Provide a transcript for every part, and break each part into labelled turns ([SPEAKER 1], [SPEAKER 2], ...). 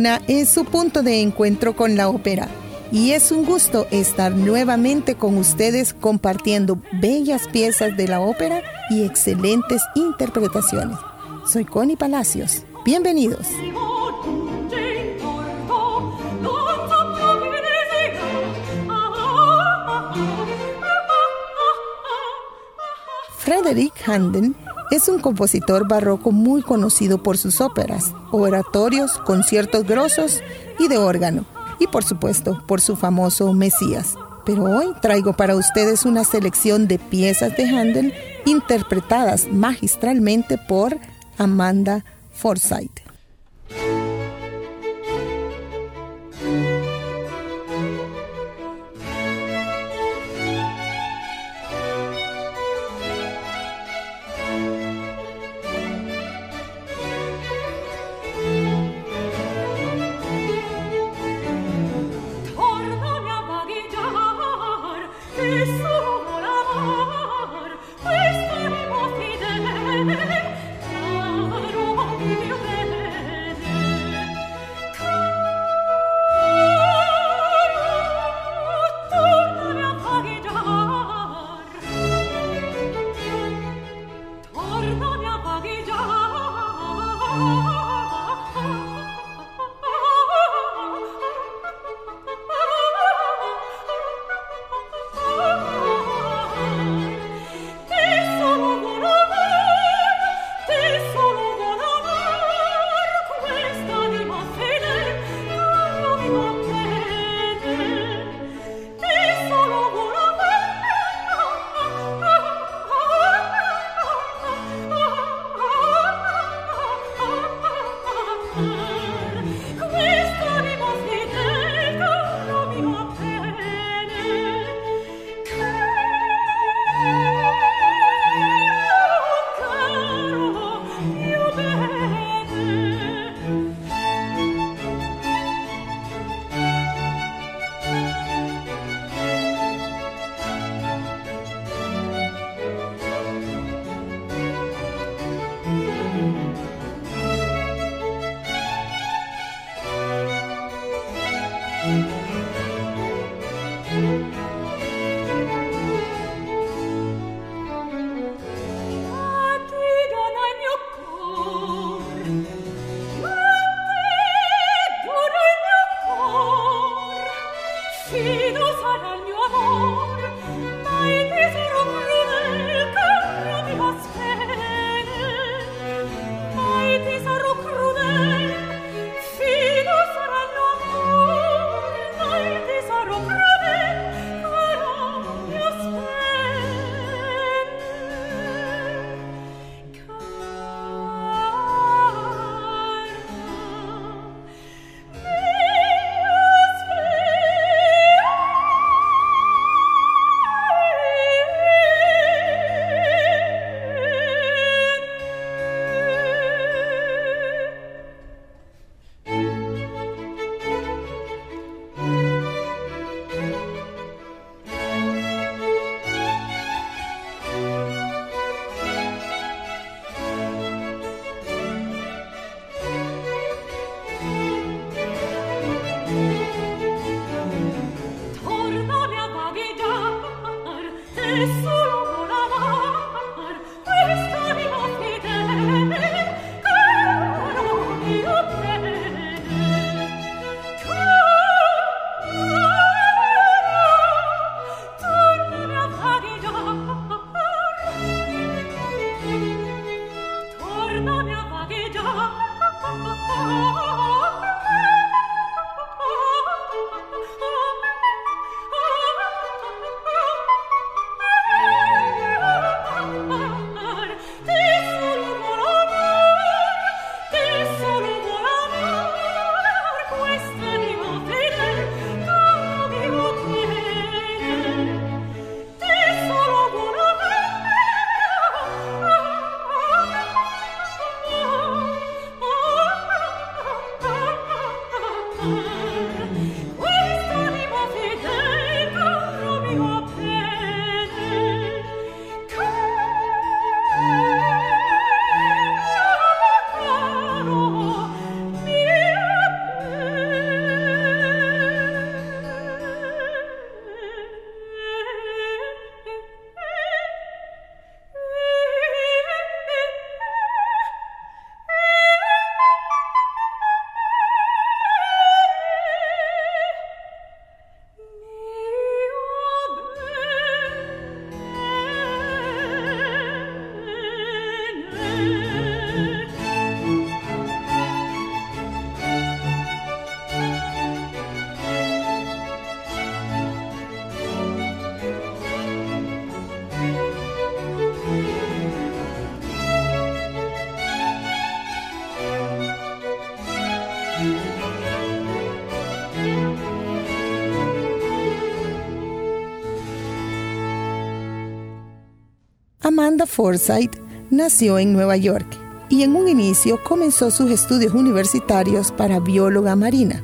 [SPEAKER 1] Madonna es su punto de encuentro con la ópera y es un gusto estar nuevamente con ustedes compartiendo bellas piezas de la ópera y excelentes interpretaciones. Soy Connie Palacios. Bienvenidos. Frederick Handel es un compositor barroco muy conocido por sus óperas, oratorios, conciertos grosos y de órgano, y por supuesto por su famoso Mesías. Pero hoy traigo para ustedes una selección de piezas de Handel interpretadas magistralmente por Amanda Forsyth. Amanda Forsyth nació en Nueva York y en un inicio comenzó sus estudios universitarios para bióloga marina,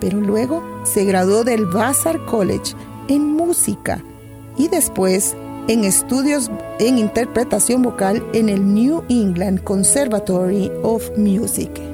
[SPEAKER 1] pero luego se graduó del Vassar College en música y después en estudios en interpretación vocal en el New England Conservatory of Music.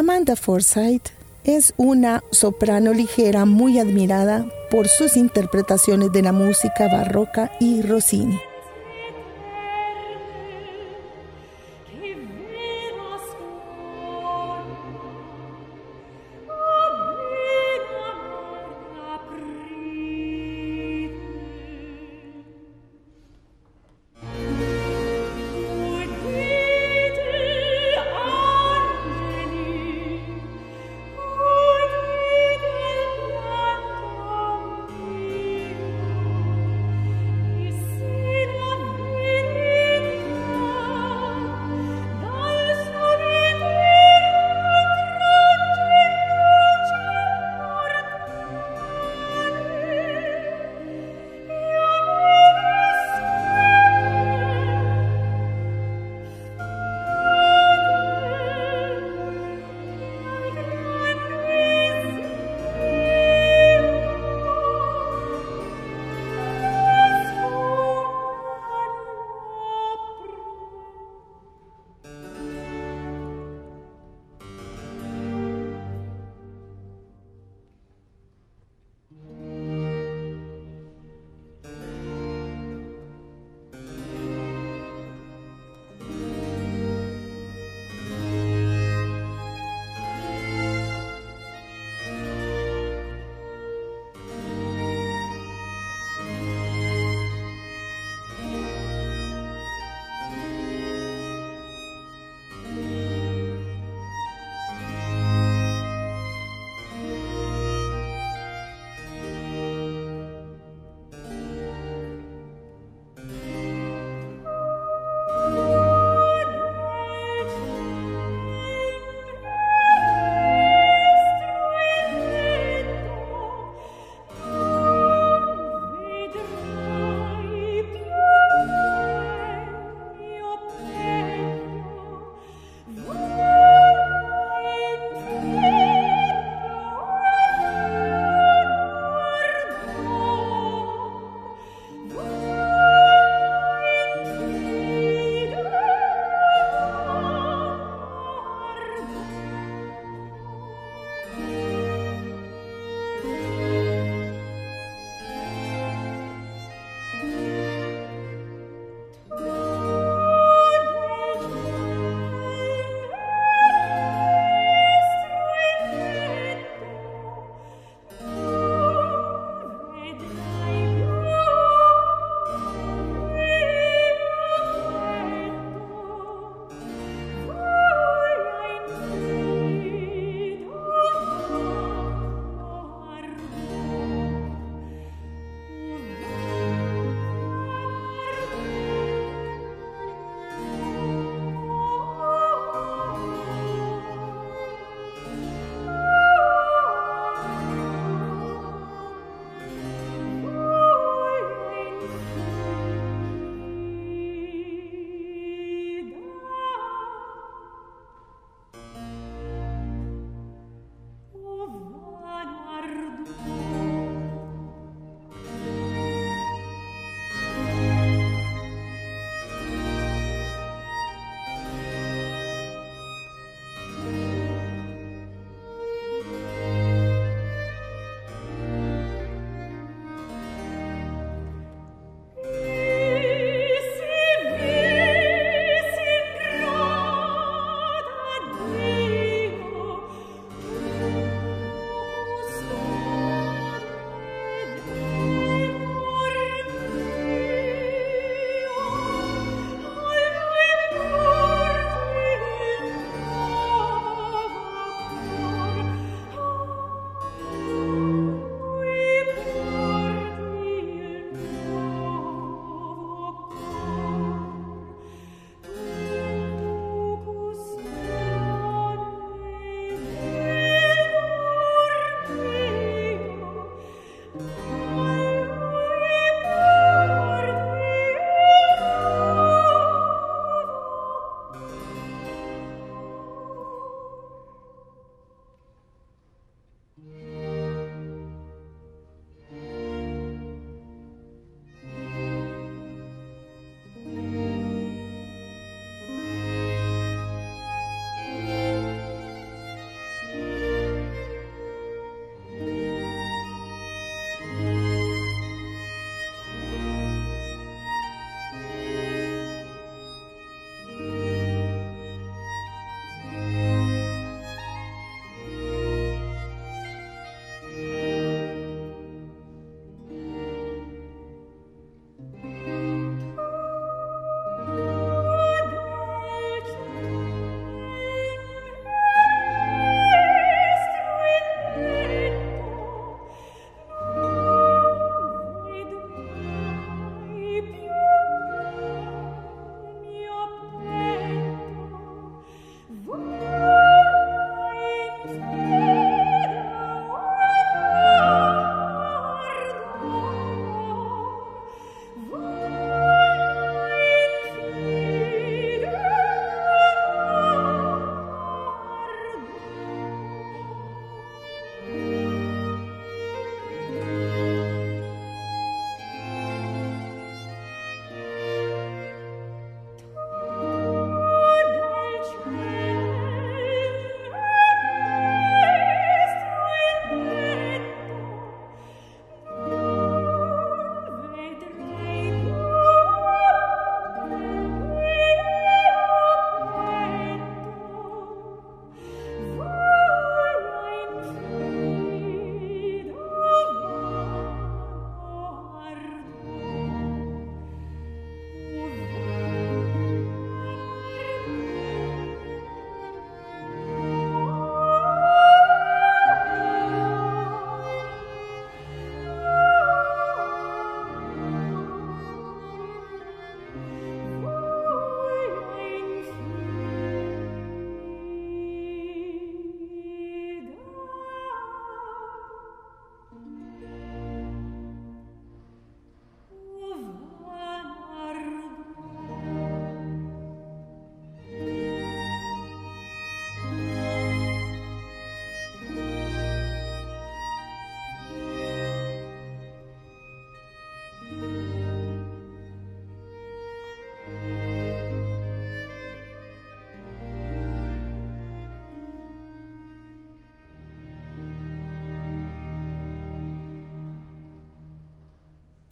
[SPEAKER 2] Amanda Forsyth es una soprano ligera muy admirada por sus interpretaciones de la música barroca y Rossini.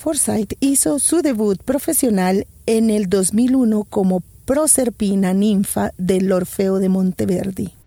[SPEAKER 2] Forsyth hizo su debut profesional en el 2001 como Proserpina ninfa del Orfeo de Monteverdi.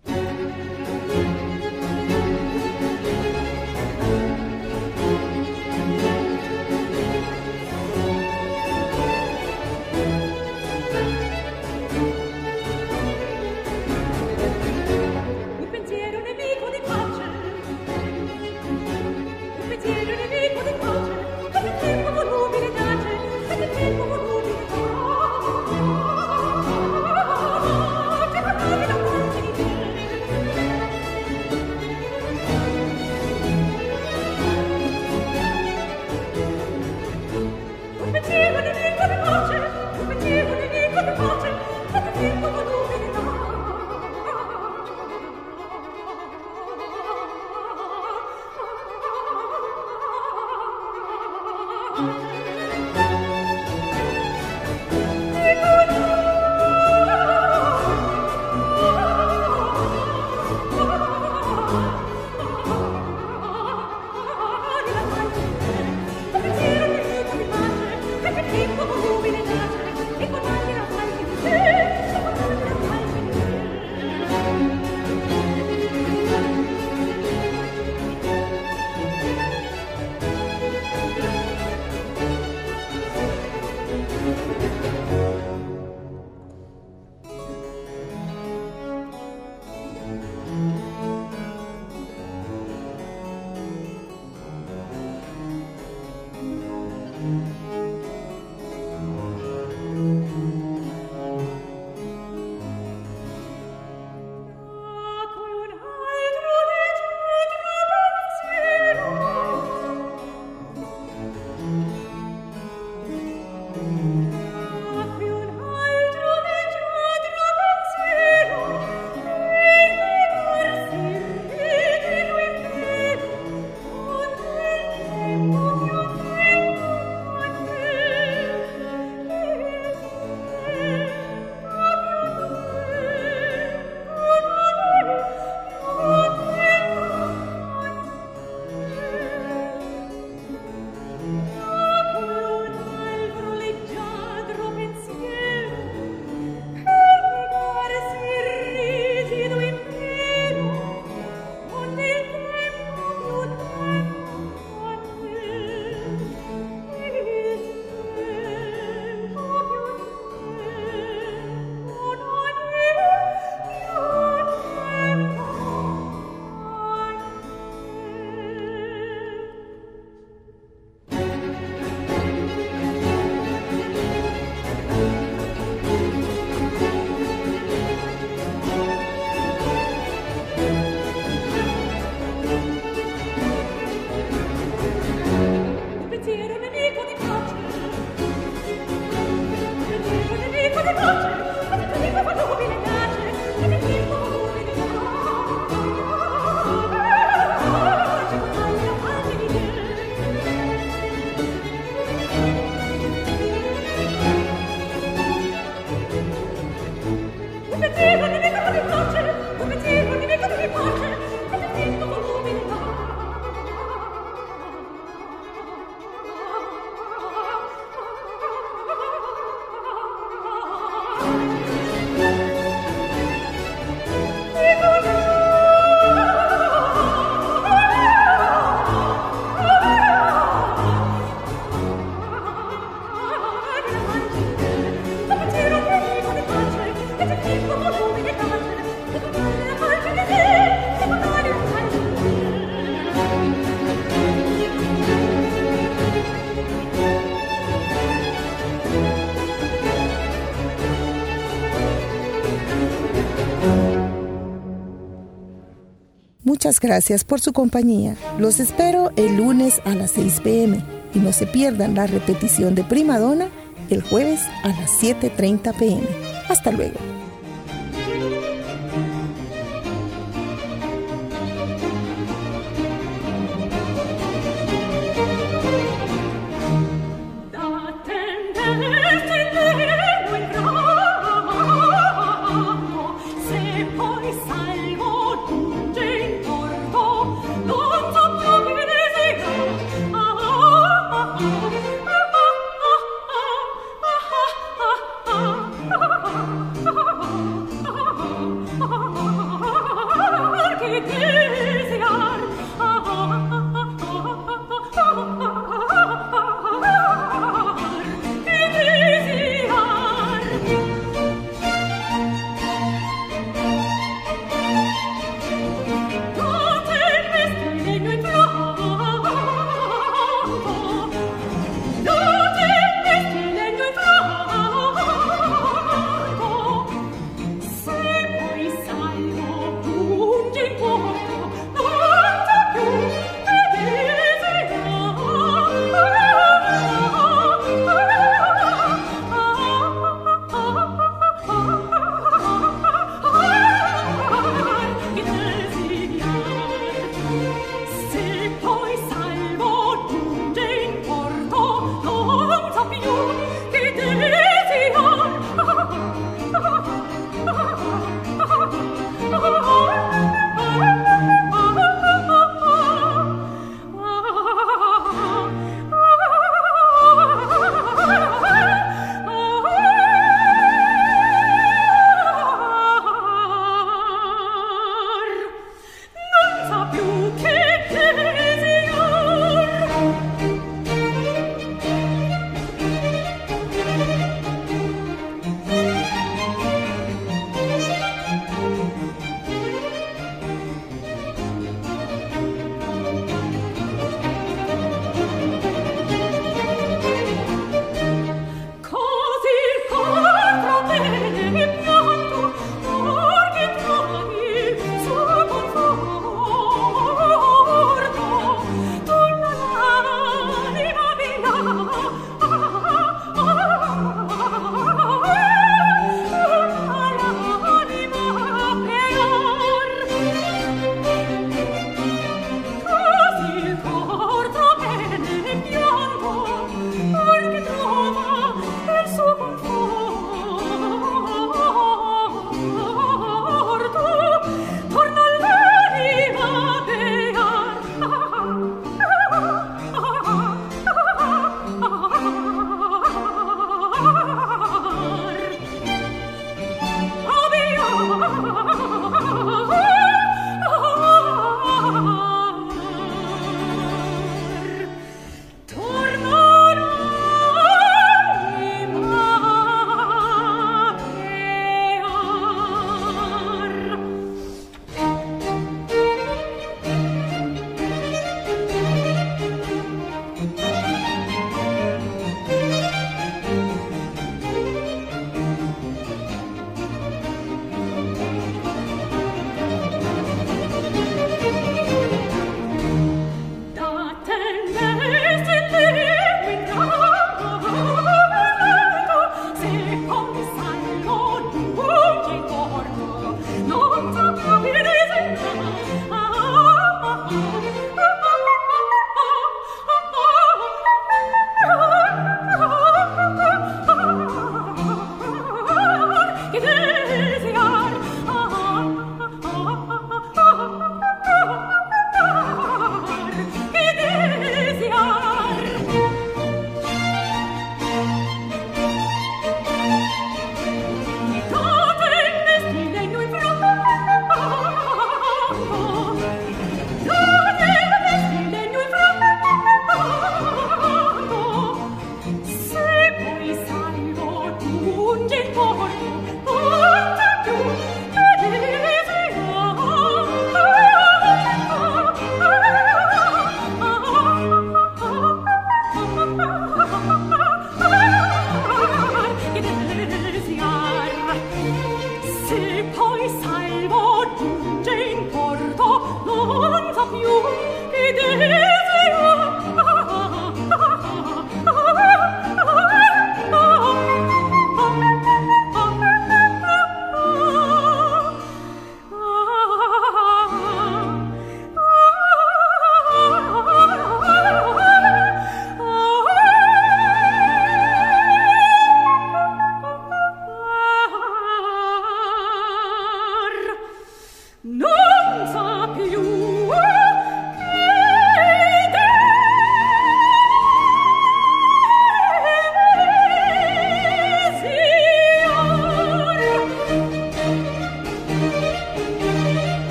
[SPEAKER 2] Muchas gracias por su compañía. Los espero el lunes a las 6 pm y no se pierdan la repetición de Primadona el jueves a las 7.30 pm. Hasta luego.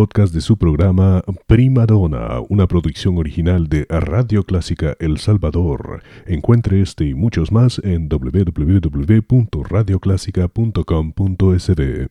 [SPEAKER 3] podcast de su programa Prima Donna, una producción original de Radio Clásica El Salvador. Encuentre este y muchos más en www.radioclásica.com.sb.